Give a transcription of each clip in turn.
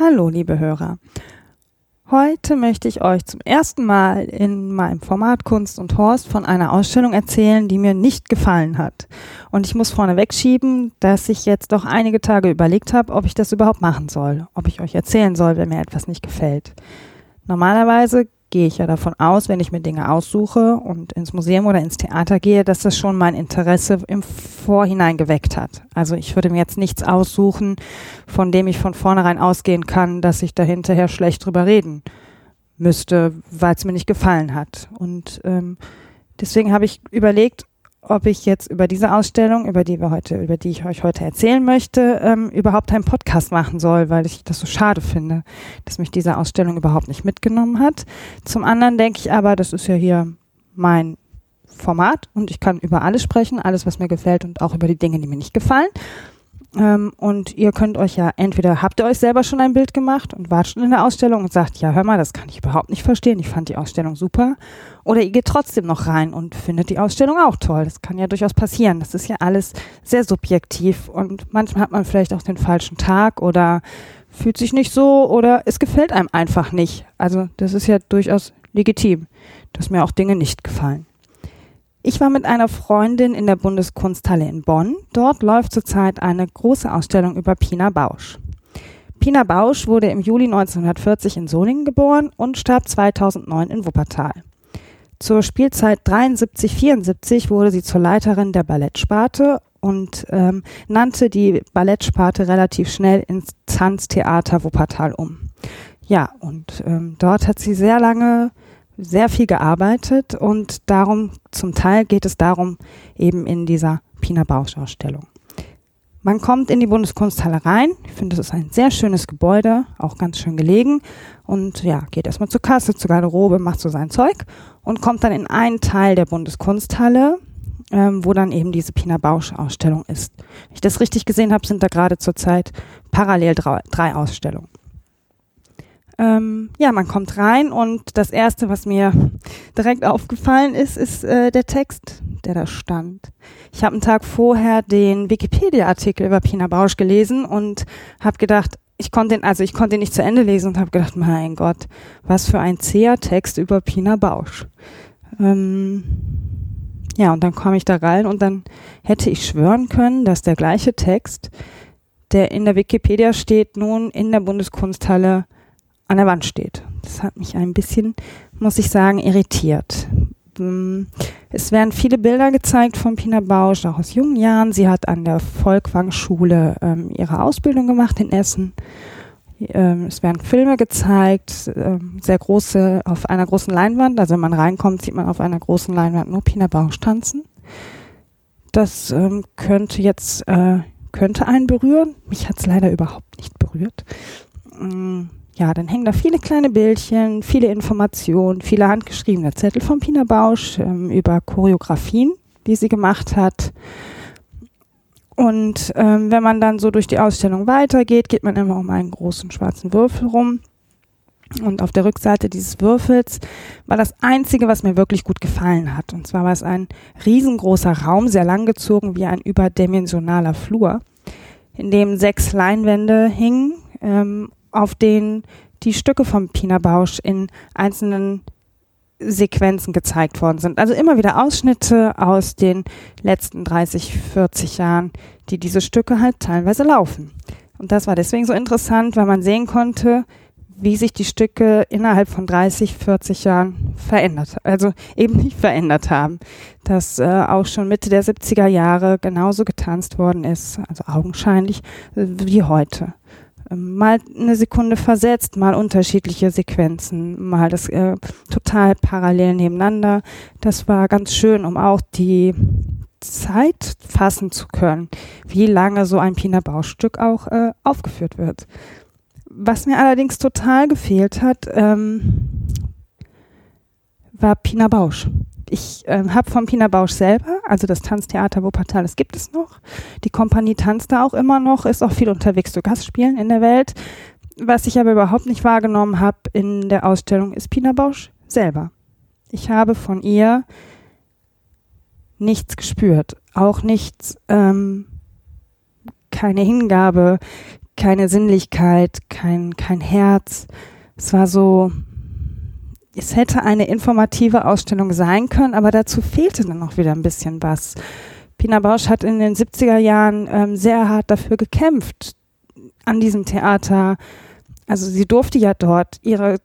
Hallo, liebe Hörer. Heute möchte ich euch zum ersten Mal in meinem Format Kunst und Horst von einer Ausstellung erzählen, die mir nicht gefallen hat. Und ich muss vorneweg schieben, dass ich jetzt doch einige Tage überlegt habe, ob ich das überhaupt machen soll, ob ich euch erzählen soll, wenn mir etwas nicht gefällt. Normalerweise gehe ich ja davon aus, wenn ich mir Dinge aussuche und ins Museum oder ins Theater gehe, dass das schon mein Interesse im Vorhinein geweckt hat. Also ich würde mir jetzt nichts aussuchen, von dem ich von vornherein ausgehen kann, dass ich da hinterher schlecht drüber reden müsste, weil es mir nicht gefallen hat. Und ähm, deswegen habe ich überlegt, ob ich jetzt über diese Ausstellung, über die wir heute, über die ich euch heute erzählen möchte, ähm, überhaupt einen Podcast machen soll, weil ich das so schade finde, dass mich diese Ausstellung überhaupt nicht mitgenommen hat. Zum anderen denke ich aber, das ist ja hier mein Format und ich kann über alles sprechen, alles, was mir gefällt und auch über die Dinge, die mir nicht gefallen. Ähm, und ihr könnt euch ja entweder habt ihr euch selber schon ein Bild gemacht und wart schon in der Ausstellung und sagt, ja, hör mal, das kann ich überhaupt nicht verstehen. Ich fand die Ausstellung super. Oder ihr geht trotzdem noch rein und findet die Ausstellung auch toll. Das kann ja durchaus passieren. Das ist ja alles sehr subjektiv und manchmal hat man vielleicht auch den falschen Tag oder fühlt sich nicht so oder es gefällt einem einfach nicht. Also das ist ja durchaus legitim, dass mir auch Dinge nicht gefallen. Ich war mit einer Freundin in der Bundeskunsthalle in Bonn. Dort läuft zurzeit eine große Ausstellung über Pina Bausch. Pina Bausch wurde im Juli 1940 in Solingen geboren und starb 2009 in Wuppertal. Zur Spielzeit 73-74 wurde sie zur Leiterin der Ballettsparte und ähm, nannte die Ballettsparte relativ schnell ins Tanztheater Wuppertal um. Ja, und ähm, dort hat sie sehr lange sehr viel gearbeitet und darum, zum Teil geht es darum, eben in dieser Pina Bausch Ausstellung. Man kommt in die Bundeskunsthalle rein. Ich finde, das ist ein sehr schönes Gebäude, auch ganz schön gelegen. Und ja, geht erstmal zur Kasse, zur Garderobe, macht so sein Zeug und kommt dann in einen Teil der Bundeskunsthalle, ähm, wo dann eben diese Pina Bausch Ausstellung ist. Wenn ich das richtig gesehen habe, sind da gerade zurzeit parallel drei Ausstellungen ähm, ja, man kommt rein und das erste, was mir direkt aufgefallen ist, ist äh, der Text, der da stand. Ich habe einen Tag vorher den Wikipedia-Artikel über Pina Bausch gelesen und habe gedacht, ich konnte ihn, also ich konnte ihn nicht zu Ende lesen und habe gedacht, mein Gott, was für ein zäher Text über Pina Bausch. Ähm, ja, und dann komme ich da rein und dann hätte ich schwören können, dass der gleiche Text, der in der Wikipedia steht, nun in der Bundeskunsthalle an der Wand steht. Das hat mich ein bisschen, muss ich sagen, irritiert. Mm, es werden viele Bilder gezeigt von Pina Bausch, auch aus jungen Jahren. Sie hat an der Volkwang-Schule ähm, ihre Ausbildung gemacht in Essen. Ähm, es werden Filme gezeigt, ähm, sehr große, auf einer großen Leinwand. Also wenn man reinkommt, sieht man auf einer großen Leinwand nur Pina Bausch tanzen. Das ähm, könnte jetzt, äh, könnte einen berühren. Mich hat es leider überhaupt nicht berührt. Ja, dann hängen da viele kleine Bildchen, viele Informationen, viele handgeschriebene Zettel von Pina Bausch ähm, über Choreografien, die sie gemacht hat. Und ähm, wenn man dann so durch die Ausstellung weitergeht, geht man immer um einen großen schwarzen Würfel rum. Und auf der Rückseite dieses Würfels war das Einzige, was mir wirklich gut gefallen hat. Und zwar war es ein riesengroßer Raum, sehr langgezogen wie ein überdimensionaler Flur, in dem sechs Leinwände hingen ähm, auf denen die Stücke von Pina Bausch in einzelnen Sequenzen gezeigt worden sind. Also immer wieder Ausschnitte aus den letzten 30, 40 Jahren, die diese Stücke halt teilweise laufen. Und das war deswegen so interessant, weil man sehen konnte, wie sich die Stücke innerhalb von 30, 40 Jahren verändert, also eben nicht verändert haben. Dass äh, auch schon Mitte der 70er Jahre genauso getanzt worden ist, also augenscheinlich, äh, wie heute mal eine Sekunde versetzt, mal unterschiedliche Sequenzen, mal das äh, total parallel nebeneinander. Das war ganz schön, um auch die Zeit fassen zu können, wie lange so ein Pina Bausch-Stück auch äh, aufgeführt wird. Was mir allerdings total gefehlt hat, ähm, war Pina Bausch. Ich ähm, habe von Pina Bausch selber, also das Tanztheater Wuppertal, das gibt es noch. Die Kompanie tanzt da auch immer noch, ist auch viel unterwegs zu Gastspielen in der Welt. Was ich aber überhaupt nicht wahrgenommen habe in der Ausstellung, ist Pina Bausch selber. Ich habe von ihr nichts gespürt, auch nichts, ähm, keine Hingabe, keine Sinnlichkeit, kein, kein Herz. Es war so, es hätte eine informative Ausstellung sein können, aber dazu fehlte dann noch wieder ein bisschen was. Pina Bausch hat in den 70er Jahren ähm, sehr hart dafür gekämpft, an diesem Theater. Also sie durfte ja dort ihre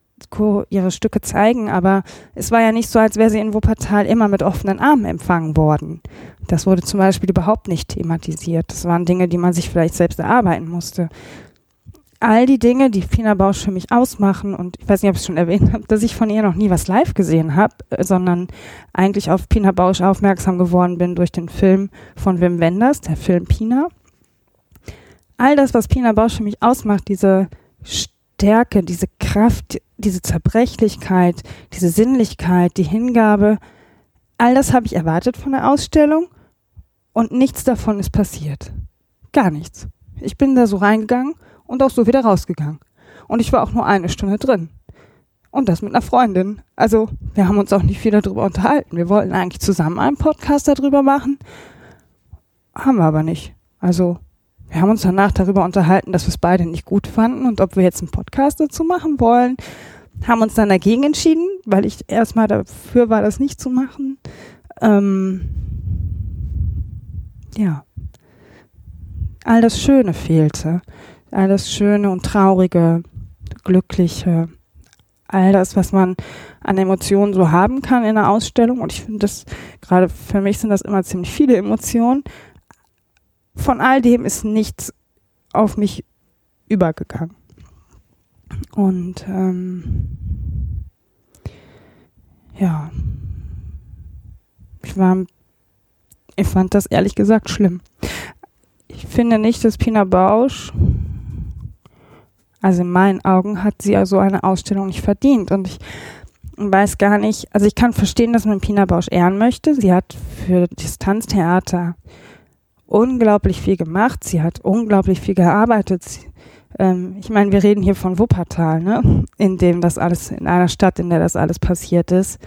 ihre Stücke zeigen, aber es war ja nicht so, als wäre sie in Wuppertal immer mit offenen Armen empfangen worden. Das wurde zum Beispiel überhaupt nicht thematisiert. Das waren Dinge, die man sich vielleicht selbst erarbeiten musste. All die Dinge, die Fina Bausch für mich ausmachen, und ich weiß nicht, ob ich es schon erwähnt habe, dass ich von ihr noch nie was live gesehen habe, äh, sondern eigentlich auf Pina Bausch aufmerksam geworden bin durch den Film von Wim Wenders, der Film Pina. All das, was Pina Bausch für mich ausmacht, diese Stärke, diese Kraft, diese Zerbrechlichkeit, diese Sinnlichkeit, die Hingabe, all das habe ich erwartet von der Ausstellung und nichts davon ist passiert. Gar nichts. Ich bin da so reingegangen und auch so wieder rausgegangen. Und ich war auch nur eine Stunde drin. Und das mit einer Freundin. Also, wir haben uns auch nicht viel darüber unterhalten. Wir wollten eigentlich zusammen einen Podcast darüber machen. Haben wir aber nicht. Also, wir haben uns danach darüber unterhalten, dass wir es beide nicht gut fanden und ob wir jetzt einen Podcast dazu machen wollen. Haben uns dann dagegen entschieden, weil ich erstmal dafür war, das nicht zu machen. Ähm, ja. All das Schöne fehlte. All das Schöne und Traurige, Glückliche. All das, was man an Emotionen so haben kann in einer Ausstellung. Und ich finde das, gerade für mich sind das immer ziemlich viele Emotionen von all dem ist nichts auf mich übergegangen. Und ähm, ja, ich war, ich fand das ehrlich gesagt schlimm. Ich finde nicht, dass Pina Bausch, also in meinen Augen, hat sie also eine Ausstellung nicht verdient. Und ich weiß gar nicht, also ich kann verstehen, dass man Pina Bausch ehren möchte. Sie hat für Distanztheater unglaublich viel gemacht. Sie hat unglaublich viel gearbeitet. Sie, ähm, ich meine, wir reden hier von Wuppertal, ne? in dem das alles, in einer Stadt, in der das alles passiert ist.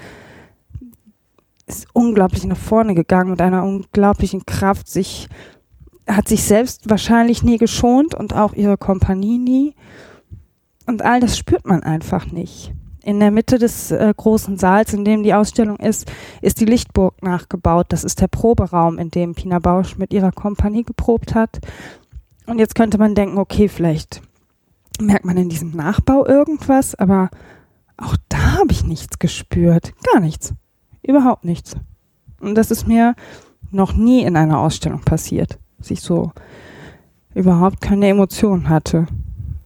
Ist unglaublich nach vorne gegangen mit einer unglaublichen Kraft, sich, hat sich selbst wahrscheinlich nie geschont und auch ihre Kompanie nie. Und all das spürt man einfach nicht. In der Mitte des äh, großen Saals, in dem die Ausstellung ist, ist die Lichtburg nachgebaut. Das ist der Proberaum, in dem Pina Bausch mit ihrer Kompanie geprobt hat. Und jetzt könnte man denken, okay, vielleicht merkt man in diesem Nachbau irgendwas, aber auch da habe ich nichts gespürt. Gar nichts. Überhaupt nichts. Und das ist mir noch nie in einer Ausstellung passiert, dass ich so überhaupt keine Emotionen hatte.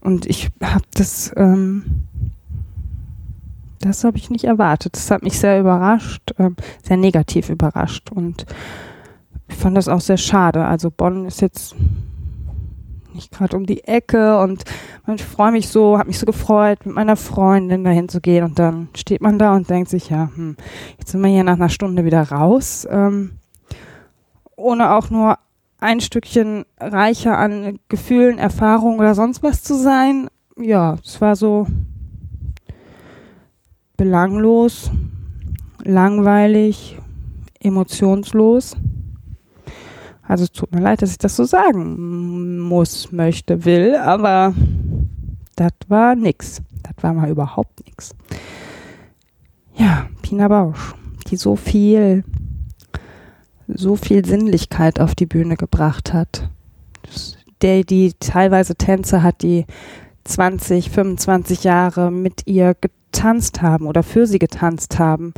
Und ich habe das ähm, das habe ich nicht erwartet. Das hat mich sehr überrascht, äh, sehr negativ überrascht. Und ich fand das auch sehr schade. Also Bonn ist jetzt nicht gerade um die Ecke und ich freue mich so, habe mich so gefreut, mit meiner Freundin dahin zu gehen und dann steht man da und denkt sich, ja, hm, jetzt sind wir hier nach einer Stunde wieder raus, ähm, ohne auch nur ein Stückchen reicher an Gefühlen, Erfahrungen oder sonst was zu sein. Ja, es war so belanglos, langweilig, emotionslos. Also es tut mir leid, dass ich das so sagen muss, möchte, will, aber das war nix. Das war mal überhaupt nix. Ja, Pina Bausch, die so viel, so viel Sinnlichkeit auf die Bühne gebracht hat. Der, die teilweise Tänze hat, die 20, 25 Jahre mit ihr getanzt haben oder für sie getanzt haben.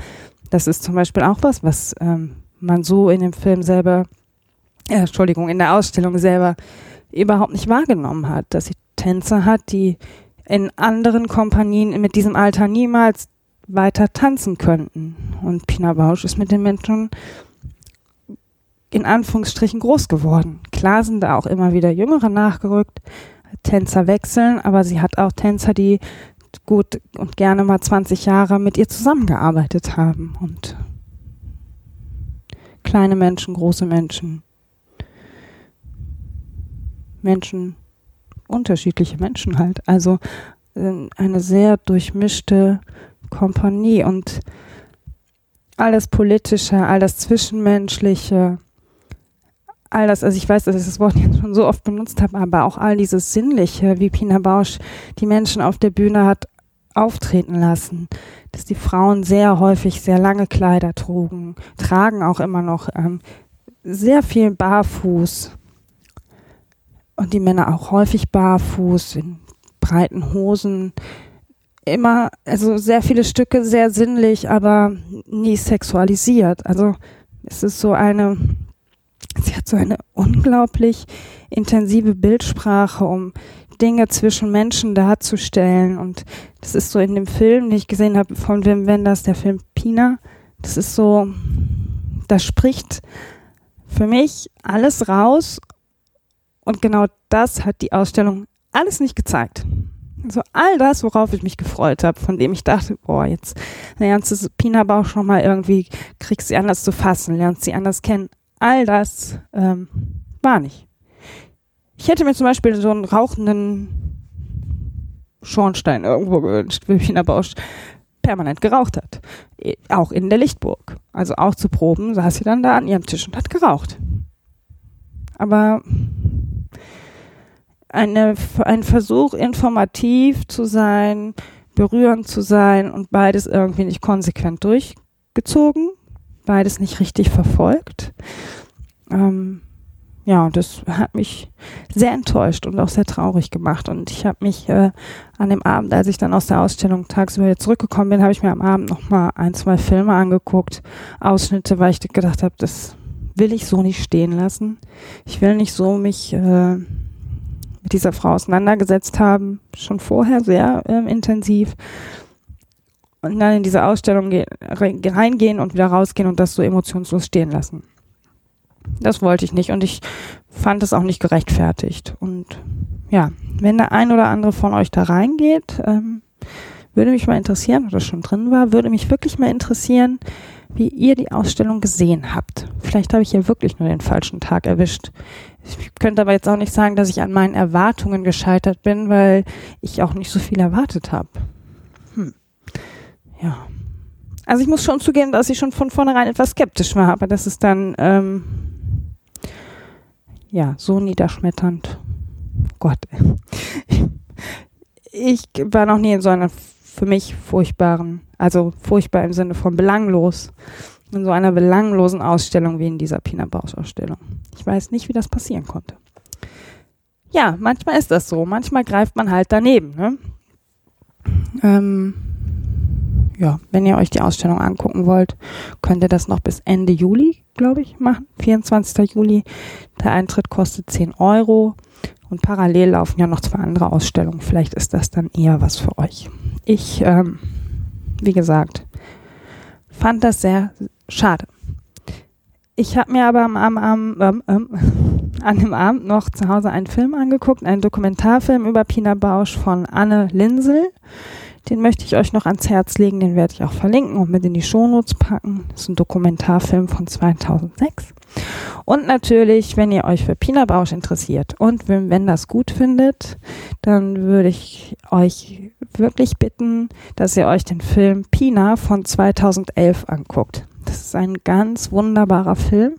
Das ist zum Beispiel auch was, was ähm, man so in dem Film selber, äh, Entschuldigung, in der Ausstellung selber überhaupt nicht wahrgenommen hat, dass sie Tänzer hat, die in anderen Kompanien mit diesem Alter niemals weiter tanzen könnten. Und Pina Bausch ist mit den Menschen in Anführungsstrichen groß geworden. Klar sind da auch immer wieder Jüngere nachgerückt, Tänzer wechseln, aber sie hat auch Tänzer, die gut und gerne mal 20 Jahre mit ihr zusammengearbeitet haben und kleine Menschen, große Menschen, Menschen, unterschiedliche Menschen halt. Also äh, eine sehr durchmischte Kompanie und alles Politische, alles Zwischenmenschliche, all das, also ich weiß, dass ich das Wort jetzt schon so oft benutzt habe, aber auch all dieses Sinnliche, wie Pina Bausch die Menschen auf der Bühne hat auftreten lassen, dass die Frauen sehr häufig sehr lange Kleider trugen, tragen auch immer noch ähm, sehr viel barfuß und die Männer auch häufig barfuß in breiten Hosen, immer, also sehr viele Stücke sehr sinnlich, aber nie sexualisiert. Also es ist so eine, sie hat so eine unglaublich intensive Bildsprache, um Dinge zwischen Menschen darzustellen. Und das ist so in dem Film, den ich gesehen habe von Wim Wenders, der Film Pina. Das ist so, da spricht für mich alles raus. Und genau das hat die Ausstellung alles nicht gezeigt. So all das, worauf ich mich gefreut habe, von dem ich dachte, boah, jetzt lernst du Pina Bauch schon mal irgendwie, kriegst sie anders zu fassen, lernst sie anders kennen. All das ähm, war nicht. Ich hätte mir zum Beispiel so einen rauchenden Schornstein irgendwo gewünscht, wie Pina Bausch permanent geraucht hat. Auch in der Lichtburg. Also auch zu Proben saß sie dann da an ihrem Tisch und hat geraucht. Aber eine, ein Versuch, informativ zu sein, berührend zu sein und beides irgendwie nicht konsequent durchgezogen, beides nicht richtig verfolgt. Ähm, ja, und das hat mich sehr enttäuscht und auch sehr traurig gemacht. Und ich habe mich äh, an dem Abend, als ich dann aus der Ausstellung tagsüber zurückgekommen bin, habe ich mir am Abend nochmal ein, zwei Filme angeguckt, Ausschnitte, weil ich gedacht habe, das will ich so nicht stehen lassen. Ich will nicht so mich äh, mit dieser Frau auseinandergesetzt haben, schon vorher sehr ähm, intensiv. Und dann in diese Ausstellung reingehen und wieder rausgehen und das so emotionslos stehen lassen. Das wollte ich nicht und ich fand es auch nicht gerechtfertigt. Und ja, wenn der ein oder andere von euch da reingeht, ähm, würde mich mal interessieren, oder schon drin war, würde mich wirklich mal interessieren, wie ihr die Ausstellung gesehen habt. Vielleicht habe ich ja wirklich nur den falschen Tag erwischt. Ich könnte aber jetzt auch nicht sagen, dass ich an meinen Erwartungen gescheitert bin, weil ich auch nicht so viel erwartet habe. Ja. Also ich muss schon zugeben, dass ich schon von vornherein etwas skeptisch war, aber das ist dann ähm, ja so niederschmetternd. Gott. Ich war noch nie in so einer für mich furchtbaren, also furchtbar im Sinne von belanglos in so einer belanglosen Ausstellung wie in dieser Pina Bausch Ausstellung. Ich weiß nicht, wie das passieren konnte. Ja, manchmal ist das so. Manchmal greift man halt daneben. Ne? Ähm, ja, wenn ihr euch die Ausstellung angucken wollt, könnt ihr das noch bis Ende Juli, glaube ich, machen. 24. Juli. Der Eintritt kostet 10 Euro. Und parallel laufen ja noch zwei andere Ausstellungen. Vielleicht ist das dann eher was für euch. Ich, ähm, wie gesagt, fand das sehr schade. Ich habe mir aber am, am, am, ähm, ähm, an dem Abend noch zu Hause einen Film angeguckt, einen Dokumentarfilm über Pina Bausch von Anne Linsel. Den möchte ich euch noch ans Herz legen, den werde ich auch verlinken und mit in die Shownotes packen. Das ist ein Dokumentarfilm von 2006. Und natürlich, wenn ihr euch für Pina Bausch interessiert und wenn, wenn das gut findet, dann würde ich euch wirklich bitten, dass ihr euch den Film Pina von 2011 anguckt. Das ist ein ganz wunderbarer Film.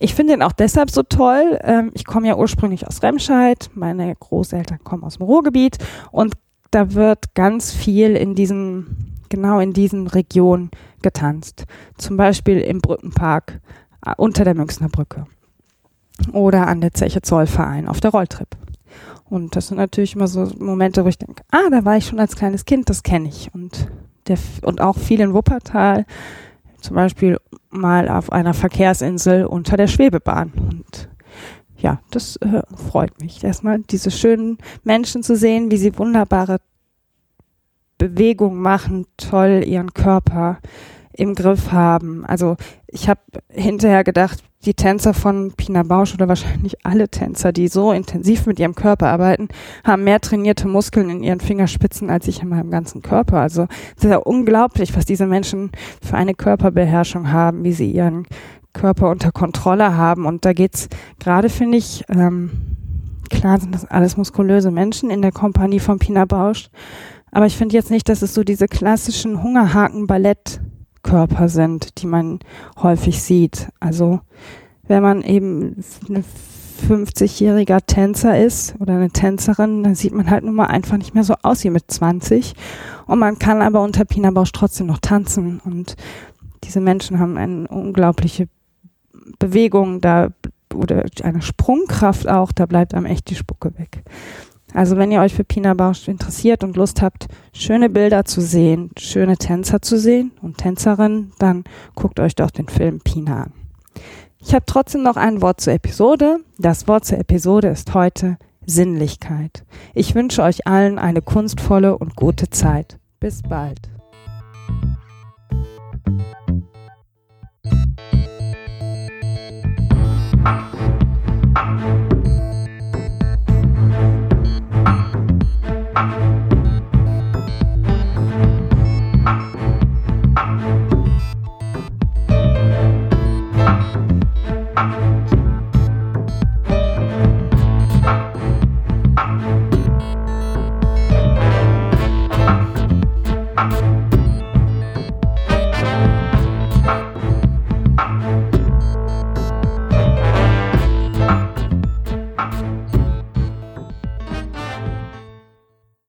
Ich finde ihn auch deshalb so toll. Ähm, ich komme ja ursprünglich aus Remscheid. Meine Großeltern kommen aus dem Ruhrgebiet und da wird ganz viel in diesen, genau in diesen Regionen getanzt. Zum Beispiel im Brückenpark äh, unter der Münchner Brücke oder an der Zeche Zollverein auf der Rolltrip. Und das sind natürlich immer so Momente, wo ich denke, ah, da war ich schon als kleines Kind, das kenne ich. Und, der, und auch viel in Wuppertal, zum Beispiel mal auf einer Verkehrsinsel unter der Schwebebahn. Ja, das äh, freut mich. Erstmal diese schönen Menschen zu sehen, wie sie wunderbare Bewegungen machen, toll ihren Körper im Griff haben. Also ich habe hinterher gedacht, die Tänzer von Pina Bausch oder wahrscheinlich alle Tänzer, die so intensiv mit ihrem Körper arbeiten, haben mehr trainierte Muskeln in ihren Fingerspitzen als ich in meinem ganzen Körper. Also es ist ja unglaublich, was diese Menschen für eine Körperbeherrschung haben, wie sie ihren Körper unter Kontrolle haben. Und da geht's gerade, finde ich, ähm, klar sind das alles muskulöse Menschen in der Kompanie von Pina Bausch. Aber ich finde jetzt nicht, dass es so diese klassischen Hungerhaken-Ballettkörper sind, die man häufig sieht. Also wenn man eben ein 50-jähriger Tänzer ist oder eine Tänzerin, dann sieht man halt nun mal einfach nicht mehr so aus wie mit 20. Und man kann aber unter Pina Bausch trotzdem noch tanzen. Und diese Menschen haben eine unglaubliche Bewegung da oder eine Sprungkraft auch, da bleibt einem echt die Spucke weg. Also wenn ihr euch für Pina Bausch interessiert und Lust habt, schöne Bilder zu sehen, schöne Tänzer zu sehen und Tänzerinnen, dann guckt euch doch den Film Pina an. Ich habe trotzdem noch ein Wort zur Episode. Das Wort zur Episode ist heute Sinnlichkeit. Ich wünsche euch allen eine kunstvolle und gute Zeit. Bis bald.